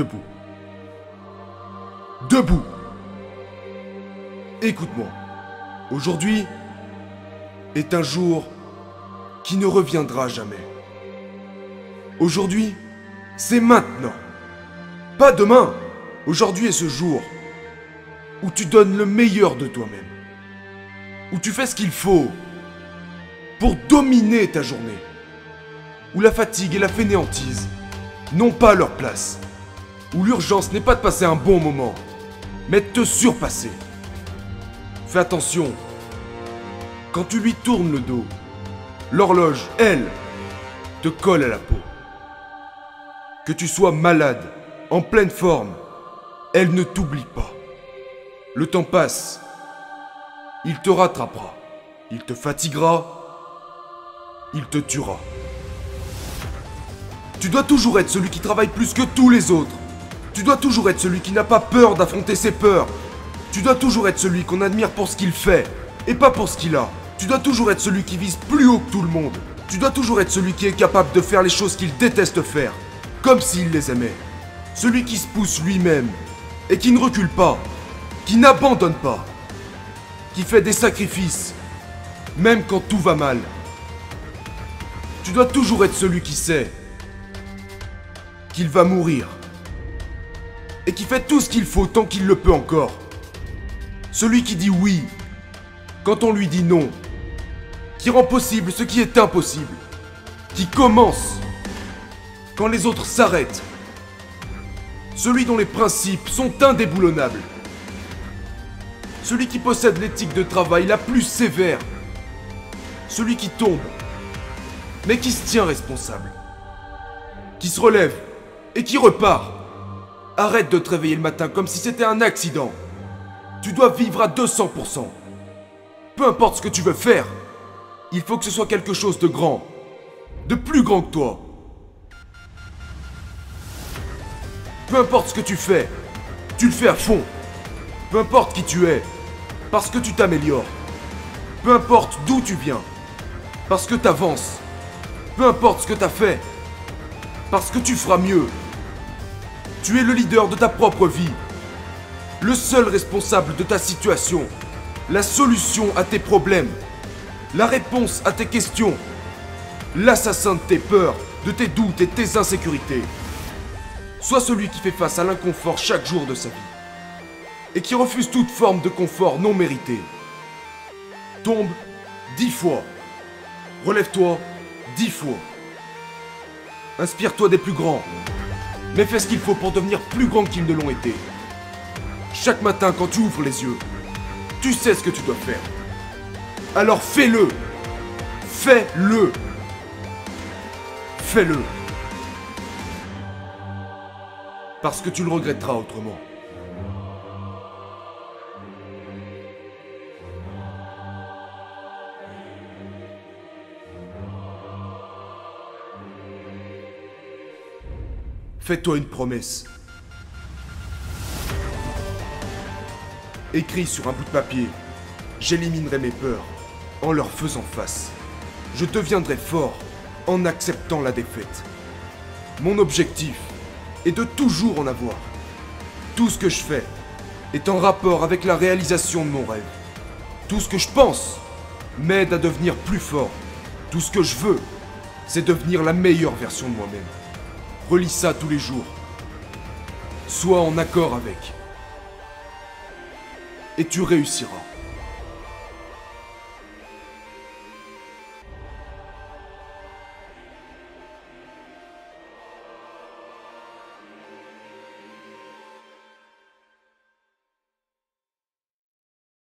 debout. Debout. Écoute-moi. Aujourd'hui est un jour qui ne reviendra jamais. Aujourd'hui, c'est maintenant. Pas demain. Aujourd'hui est ce jour où tu donnes le meilleur de toi-même. Où tu fais ce qu'il faut pour dominer ta journée. Où la fatigue et la fainéantise n'ont pas leur place. Où l'urgence n'est pas de passer un bon moment, mais de te surpasser. Fais attention. Quand tu lui tournes le dos, l'horloge, elle, te colle à la peau. Que tu sois malade, en pleine forme, elle ne t'oublie pas. Le temps passe. Il te rattrapera. Il te fatiguera. Il te tuera. Tu dois toujours être celui qui travaille plus que tous les autres. Tu dois toujours être celui qui n'a pas peur d'affronter ses peurs. Tu dois toujours être celui qu'on admire pour ce qu'il fait et pas pour ce qu'il a. Tu dois toujours être celui qui vise plus haut que tout le monde. Tu dois toujours être celui qui est capable de faire les choses qu'il déteste faire, comme s'il les aimait. Celui qui se pousse lui-même et qui ne recule pas, qui n'abandonne pas, qui fait des sacrifices, même quand tout va mal. Tu dois toujours être celui qui sait qu'il va mourir et qui fait tout ce qu'il faut tant qu'il le peut encore. Celui qui dit oui quand on lui dit non, qui rend possible ce qui est impossible, qui commence quand les autres s'arrêtent, celui dont les principes sont indéboulonnables, celui qui possède l'éthique de travail la plus sévère, celui qui tombe, mais qui se tient responsable, qui se relève et qui repart. Arrête de te réveiller le matin comme si c'était un accident. Tu dois vivre à 200%. Peu importe ce que tu veux faire, il faut que ce soit quelque chose de grand, de plus grand que toi. Peu importe ce que tu fais, tu le fais à fond. Peu importe qui tu es, parce que tu t'améliores. Peu importe d'où tu viens, parce que tu avances. Peu importe ce que tu as fait, parce que tu feras mieux. Tu es le leader de ta propre vie, le seul responsable de ta situation, la solution à tes problèmes, la réponse à tes questions, l'assassin de tes peurs, de tes doutes et tes insécurités. Sois celui qui fait face à l'inconfort chaque jour de sa vie et qui refuse toute forme de confort non mérité. Tombe dix fois. Relève-toi dix fois. Inspire-toi des plus grands, mais fais ce qu'il faut pour devenir plus grand qu'ils ne l'ont été. Chaque matin quand tu ouvres les yeux, tu sais ce que tu dois faire. Alors fais-le. Fais-le. Fais-le. Parce que tu le regretteras autrement. Fais-toi une promesse. Écris sur un bout de papier. J'éliminerai mes peurs en leur faisant face. Je deviendrai fort en acceptant la défaite. Mon objectif est de toujours en avoir. Tout ce que je fais est en rapport avec la réalisation de mon rêve. Tout ce que je pense m'aide à devenir plus fort. Tout ce que je veux, c'est devenir la meilleure version de moi-même. Relis ça tous les jours. Sois en accord avec. Et tu réussiras.